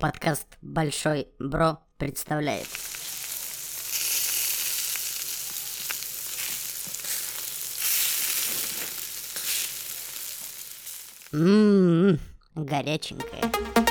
Подкаст «Большой Бро» представляет. Ммм, горяченькая.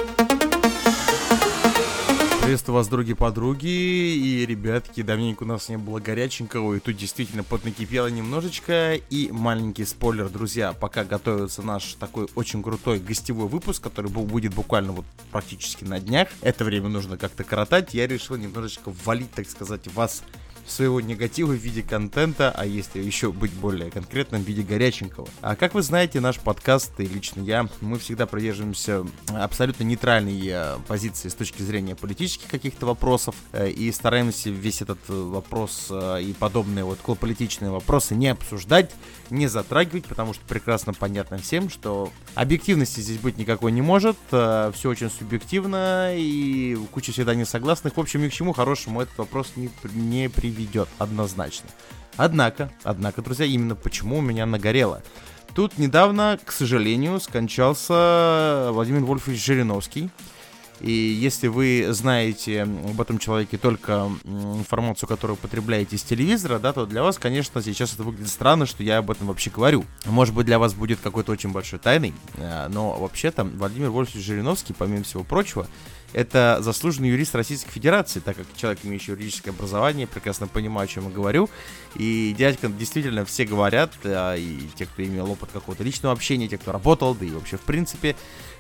Приветствую вас, дорогие подруги и ребятки. Давненько у нас не было горяченького, и тут действительно поднакипело немножечко. И маленький спойлер, друзья, пока готовится наш такой очень крутой гостевой выпуск, который будет буквально вот практически на днях. Это время нужно как-то коротать. Я решил немножечко ввалить, так сказать, вас своего негатива в виде контента, а если еще быть более конкретным, в виде горяченького. А как вы знаете, наш подкаст и лично я, мы всегда придерживаемся абсолютно нейтральной э, позиции с точки зрения политических каких-то вопросов э, и стараемся весь этот э, вопрос и подобные вот политичные вопросы не обсуждать, не затрагивать, потому что прекрасно понятно всем, что объективности здесь быть никакой не может, все очень субъективно и куча всегда несогласных. В общем, ни к чему хорошему этот вопрос не, не приведет ведет однозначно. Однако, однако, друзья, именно почему у меня нагорело. Тут недавно, к сожалению, скончался Владимир Вольфович Жириновский. И если вы знаете об этом человеке только информацию, которую потребляете из телевизора, да, то для вас, конечно, сейчас это выглядит странно, что я об этом вообще говорю. Может быть, для вас будет какой-то очень большой тайной, э, но вообще-то Владимир Вольфович Жириновский, помимо всего прочего, это заслуженный юрист Российской Федерации, так как человек, имеющий юридическое образование, прекрасно понимаю, о чем я говорю. И дядька действительно все говорят, а, и те, кто имел опыт какого-то личного общения, те, кто работал, да и вообще в принципе,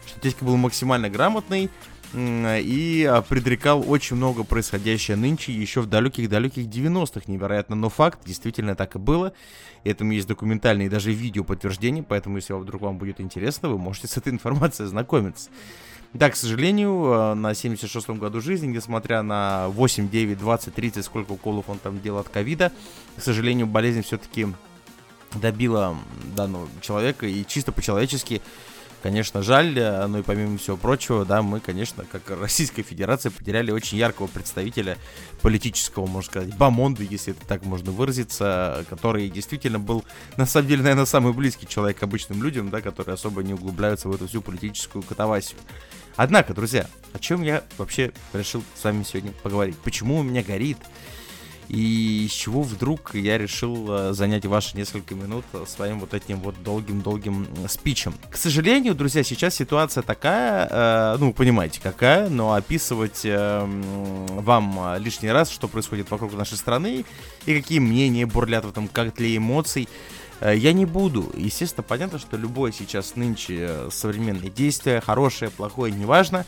что дядька был максимально грамотный и а, предрекал очень много происходящее нынче, еще в далеких-далеких 90-х, невероятно, но факт, действительно так и было. Этому есть документальные даже видео подтверждения, поэтому, если вдруг вам будет интересно, вы можете с этой информацией ознакомиться. Да, к сожалению, э, на 76-м году жизни, несмотря на 8, 9, 20, 30, сколько уколов он там делал от ковида, к сожалению, болезнь все-таки добила данного человека, и чисто по-человечески, конечно, жаль, э, но и помимо всего прочего, да, мы, конечно, как Российская Федерация потеряли очень яркого представителя политического, можно сказать, бомонда, если это так можно выразиться, который действительно был, на самом деле, наверное, самый близкий человек обычным людям, да, которые особо не углубляются в эту всю политическую катавасию. Однако, друзья, о чем я вообще решил с вами сегодня поговорить? Почему у меня горит? И с чего вдруг я решил э, занять ваши несколько минут своим вот этим вот долгим-долгим спичем. К сожалению, друзья, сейчас ситуация такая, э, ну, понимаете, какая, но описывать э, вам лишний раз, что происходит вокруг нашей страны и какие мнения бурлят в этом котле эмоций, Э, я не буду. Естественно, понятно, что любое сейчас нынче э, современное действие, хорошее, плохое, неважно,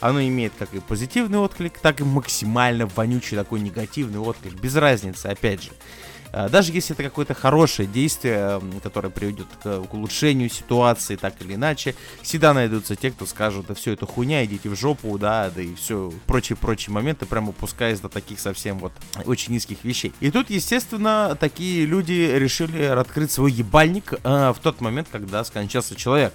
оно имеет как и позитивный отклик, так и максимально вонючий такой негативный отклик. Без разницы, опять же. А, даже если это какое-то хорошее действие, которое приведет к улучшению ситуации, так или иначе, всегда найдутся те, кто скажут, да все это хуйня, идите в жопу, да, да и все, прочие-прочие моменты, прямо опускаясь до таких совсем вот очень низких вещей. И тут, естественно, такие люди решили открыть свой ебальник э, в тот момент, когда скончался человек.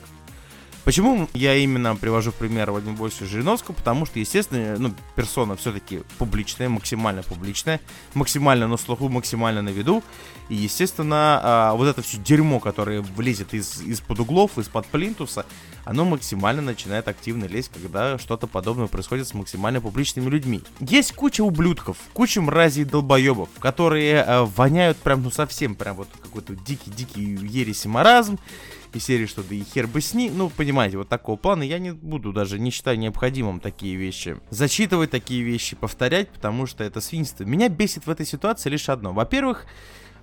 Почему я именно привожу в пример Владимира Борисовича Жириновского? Потому что, естественно, ну, персона все-таки публичная, максимально публичная, максимально на слуху, максимально на виду. И, естественно, а, вот это все дерьмо, которое влезет из, из-под углов, из-под плинтуса, оно максимально начинает активно лезть, когда что-то подобное происходит с максимально публичными людьми. Есть куча ублюдков, куча мразей и долбоебов, которые э, воняют прям, ну совсем, прям вот какой-то дикий-дикий ересь и маразм, из серии, что да и хер бы с ним. Ну, понимаете, вот такого плана я не буду даже, не считаю необходимым такие вещи. Зачитывать такие вещи, повторять, потому что это свинство. Меня бесит в этой ситуации лишь одно. Во-первых,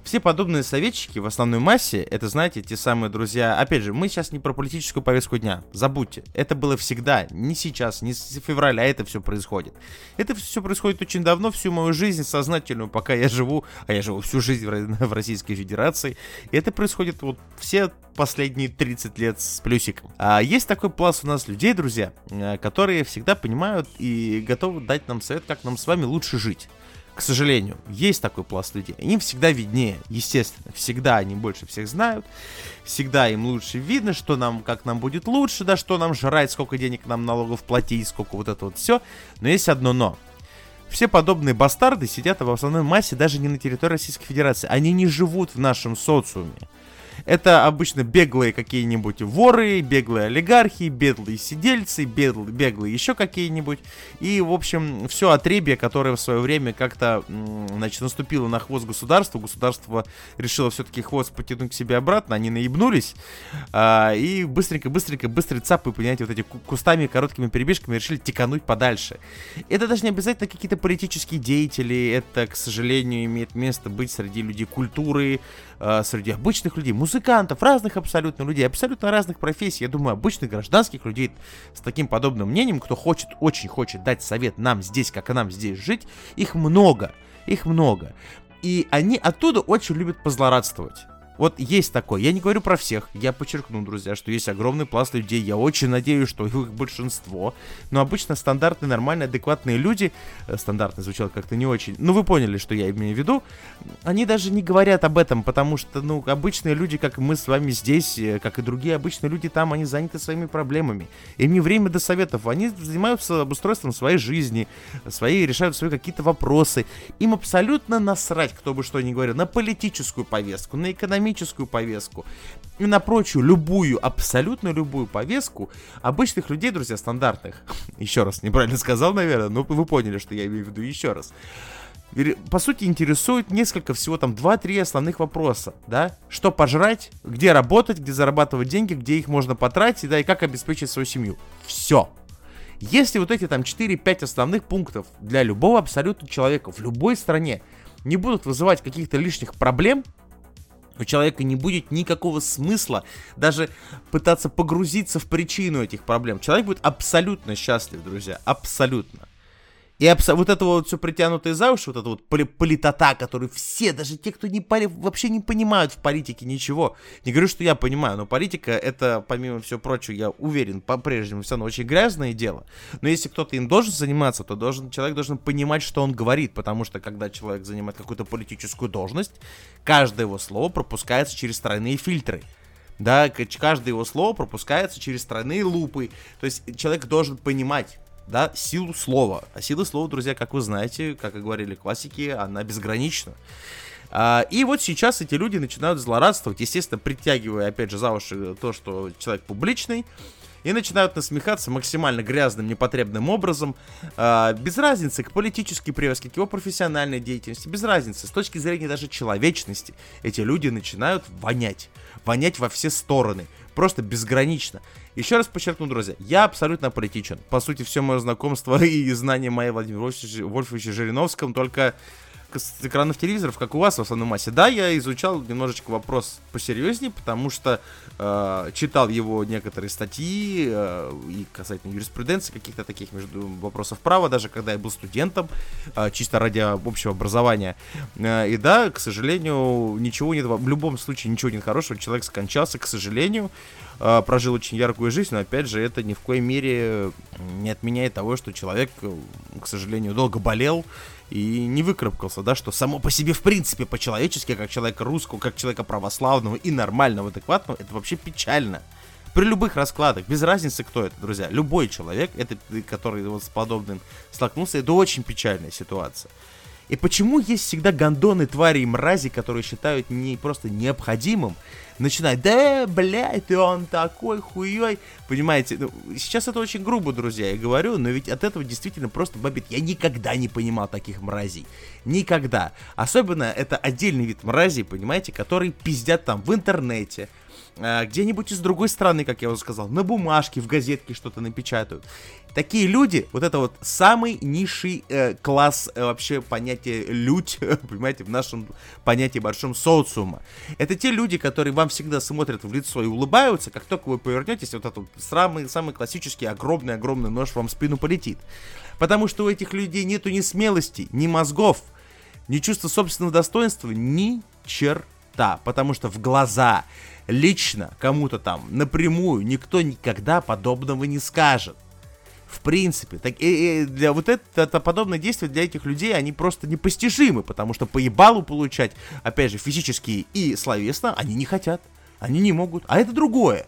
все подобные советчики в основной массе, это, знаете, те самые друзья... Опять же, мы сейчас не про политическую повестку дня. Забудьте. Это было всегда. Не сейчас, не с февраля это все происходит. Это все происходит очень давно, всю мою жизнь сознательную, пока я живу, а я живу всю жизнь в Российской Федерации. И это происходит вот все последние 30 лет с плюсиком. А есть такой пласт у нас людей, друзья, э, которые всегда понимают и готовы дать нам совет, как нам с вами лучше жить к сожалению, есть такой пласт людей. Им всегда виднее, естественно. Всегда они больше всех знают. Всегда им лучше видно, что нам, как нам будет лучше, да, что нам жрать, сколько денег нам налогов платить, сколько вот это вот все. Но есть одно но. Все подобные бастарды сидят в основной массе даже не на территории Российской Федерации. Они не живут в нашем социуме. Это обычно беглые какие-нибудь воры, беглые олигархи, беглые сидельцы, беглые, беглые еще какие-нибудь. И, в общем, все отребье, которое в свое время как-то, значит, наступило на хвост государства. Государство решило все-таки хвост потянуть к себе обратно, они наебнулись. А, и быстренько-быстренько, быстрые цапы, понимаете, вот эти кустами, короткими перебежками решили текануть подальше. Это даже не обязательно какие-то политические деятели, это, к сожалению, имеет место быть среди людей культуры, э, среди обычных людей, музыкантов, разных абсолютно людей, абсолютно разных профессий. Я думаю, обычных гражданских людей с таким подобным мнением, кто хочет, очень хочет дать совет нам здесь, как и нам здесь жить, их много, их много. И они оттуда очень любят позлорадствовать. Вот есть такое. Я не говорю про всех. Я подчеркну, друзья, что есть огромный пласт людей. Я очень надеюсь, что их большинство. Но обычно стандартные, нормальные, адекватные люди, э, стандартно звучало как-то не очень, ну вы поняли, что я имею в виду, они даже не говорят об этом, потому что, ну, обычные люди, как мы с вами здесь, э, как и другие обычные люди там, они заняты своими проблемами. Им не время до советов. Они занимаются обустройством своей жизни, свои, решают свои какие-то вопросы. Им абсолютно насрать, кто бы что ни говорил, на политическую повестку, на экономическую экономическую повестку и на прочую, любую, абсолютно любую повестку обычных людей, друзья, стандартных. Еще раз, неправильно сказал, наверное, но вы поняли, что я имею в виду еще раз. По сути, интересует несколько, всего там 2-3 основных вопроса, да? Что пожрать, где работать, где зарабатывать деньги, где их можно потратить, да, и как обеспечить свою семью. Все. Если вот эти там 4-5 основных пунктов для любого абсолютно человека в любой стране не будут вызывать каких-то лишних проблем, у человека не будет никакого смысла даже пытаться погрузиться в причину этих проблем. Человек будет абсолютно счастлив, друзья, абсолютно. И абс- вот это вот все притянутое за уши, вот это вот поли- политота, который все, даже те, кто не поли- вообще не понимают в политике ничего. Не говорю, что я понимаю, но политика это, помимо всего прочего, я уверен, по-прежнему все равно очень грязное дело. Но если кто-то им должен заниматься, то должен, человек должен понимать, что он говорит, потому что когда человек занимает какую-то политическую должность, каждое его слово пропускается через тройные фильтры. Да, каждое его слово пропускается через тройные лупы. То есть человек должен понимать, да, силу слова. А сила слова, друзья, как вы знаете, как и говорили классики, она безгранична. А, и вот сейчас эти люди начинают злорадствовать, естественно, притягивая, опять же, за уши то, что человек публичный, и начинают насмехаться максимально грязным, непотребным образом, э, без разницы к политической привязке, к его профессиональной деятельности, без разницы, с точки зрения даже человечности, эти люди начинают вонять, вонять во все стороны, просто безгранично. Еще раз подчеркну, друзья, я абсолютно политичен. По сути, все мое знакомство и знание моей Владимира Вольфовича Жириновском только с экранов телевизоров, как у вас в основной массе. Да, я изучал немножечко вопрос посерьезнее, потому что э, читал его некоторые статьи э, и касательно юриспруденции, каких-то таких между вопросов права, даже когда я был студентом, э, чисто ради общего образования. Э, и да, к сожалению, ничего нет, в любом случае ничего нет хорошего, человек скончался, к сожалению, э, прожил очень яркую жизнь, но опять же это ни в коей мере не отменяет того, что человек, к сожалению, долго болел, и не выкарабкался, да, что само по себе, в принципе, по-человечески, как человека русского, как человека православного и нормального, адекватного, это вообще печально. При любых раскладах, без разницы, кто это, друзья, любой человек, это, который вот с подобным столкнулся, это очень печальная ситуация. И почему есть всегда гондоны, твари и мрази, которые считают не просто необходимым начинать, да, блядь, он такой хуей, понимаете, ну, сейчас это очень грубо, друзья, я говорю, но ведь от этого действительно просто бомбит. Я никогда не понимал таких мразей, никогда. Особенно это отдельный вид мразей, понимаете, которые пиздят там в интернете, где-нибудь из другой страны, как я уже сказал, на бумажке, в газетке что-то напечатают. Такие люди, вот это вот самый низший э, класс э, вообще понятия лють, понимаете, в нашем понятии большом социума. Это те люди, которые вам всегда смотрят в лицо и улыбаются, как только вы повернетесь, вот этот самый, самый классический огромный-огромный нож вам в спину полетит. Потому что у этих людей нету ни смелости, ни мозгов, ни чувства собственного достоинства, ни черта. Потому что в глаза лично кому-то там напрямую никто никогда подобного не скажет. В принципе, так, и, и для вот это, это подобное действие для этих людей, они просто непостижимы, потому что по ебалу получать, опять же, физически и словесно, они не хотят, они не могут, а это другое.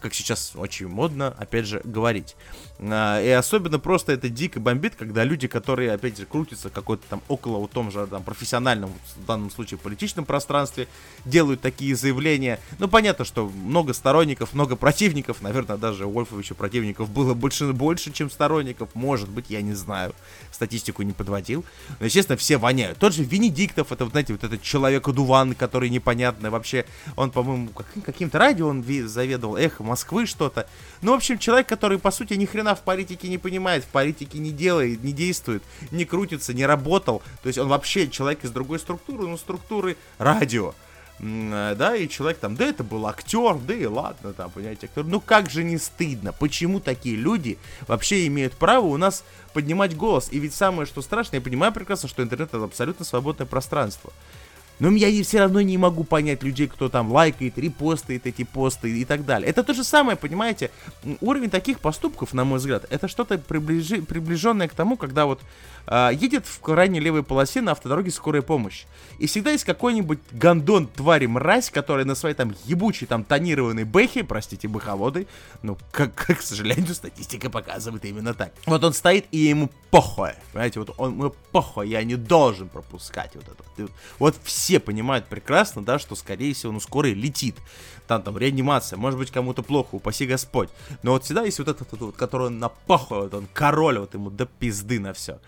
Как сейчас очень модно, опять же, говорить. А, и особенно просто это дико бомбит, когда люди, которые, опять же, крутятся какой-то там около вот том же там профессиональном, в данном случае, политичном пространстве, делают такие заявления. Ну, понятно, что много сторонников, много противников, наверное, даже у Вольфовича противников было больше, больше, чем сторонников, может быть, я не знаю, статистику не подводил. Но, естественно, все воняют. Тот же Венедиктов, это, знаете, вот этот человек-одуван, который непонятно вообще, он, по-моему, каким-то радио он заведовал, эхо Москвы что-то. Ну, в общем, человек, который, по сути, ни хрена в политике не понимает, в политике не делает, не действует, не крутится, не работал. То есть он вообще человек из другой структуры, ну, структуры радио. Э, да, и человек там, да это был актер, да и ладно, там, понимаете, актер. Ну как же не стыдно, почему такие люди вообще имеют право у нас поднимать голос? И ведь самое, что страшно, я понимаю прекрасно, что интернет это абсолютно свободное пространство. Но я все равно не могу понять людей, кто там лайкает, репостает эти посты и так далее. Это то же самое, понимаете, уровень таких поступков, на мой взгляд, это что-то приближи, приближенное к тому, когда вот э, едет в крайней левой полосе на автодороге скорая помощь. И всегда есть какой-нибудь гандон, тварь, мразь, которая на своей там ебучей там тонированной бэхе, простите, бэховоды, ну, как, как, к сожалению, статистика показывает именно так. Вот он стоит, и ему похуй, понимаете, вот он, ему похуй, я не должен пропускать вот это. Вот все понимают прекрасно, да, что, скорее всего, ну, скорый летит там, там, реанимация, может быть, кому-то плохо, упаси Господь. Но вот всегда есть вот этот вот, который он на похуй, вот он король, вот ему до пизды на все.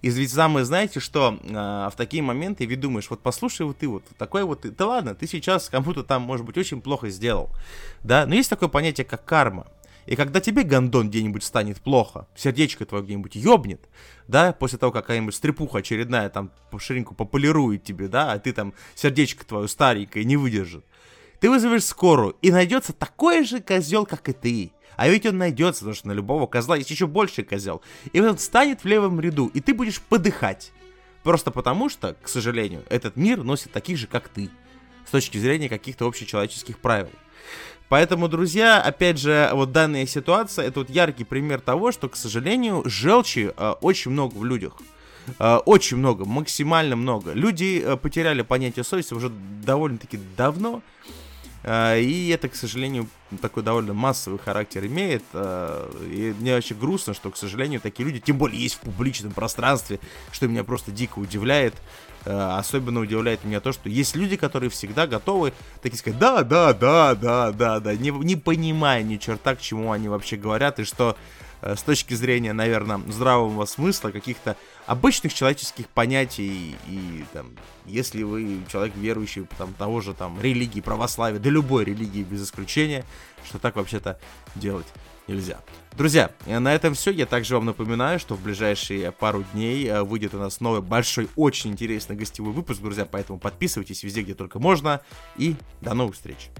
И ведь самое, знаете, что э, в такие моменты ведь думаешь, вот послушай вот ты вот, такой вот, да ладно, ты сейчас кому-то там, может быть, очень плохо сделал, да, но есть такое понятие, как карма. И когда тебе, гандон, где-нибудь станет плохо, сердечко твое где-нибудь ёбнет, да, после того, как какая-нибудь стрепуха очередная там по ширинку пополирует тебе, да, а ты там сердечко твое старенькое не выдержит, ты вызовешь скорую, и найдется такой же козел, как и ты. А ведь он найдется, потому что на любого козла есть еще больший козел. И он станет в левом ряду, и ты будешь подыхать. Просто потому что, к сожалению, этот мир носит таких же, как ты. С точки зрения каких-то общечеловеческих правил. Поэтому, друзья, опять же, вот данная ситуация, это вот яркий пример того, что, к сожалению, желчи э, очень много в людях. Э, очень много, максимально много. Люди э, потеряли понятие совести уже довольно-таки давно. А, и это, к сожалению, такой довольно массовый характер имеет. А, и мне вообще грустно, что, к сожалению, такие люди, тем более есть в публичном пространстве, что меня просто дико удивляет. А, особенно удивляет меня то, что есть люди, которые всегда готовы такие сказать, да, да, да, да, да, да, не, не понимая ни черта, к чему они вообще говорят, и что Э, с точки зрения, наверное, здравого смысла, каких-то обычных человеческих понятий, и там, если вы человек верующий, там, того же там религии, православия, да любой религии без исключения, что так вообще-то делать нельзя. Друзья, э, на этом все. Я также вам напоминаю, что в ближайшие пару дней э, выйдет у нас новый большой, очень интересный гостевой выпуск, друзья, поэтому подписывайтесь везде, где только можно, и до новых встреч.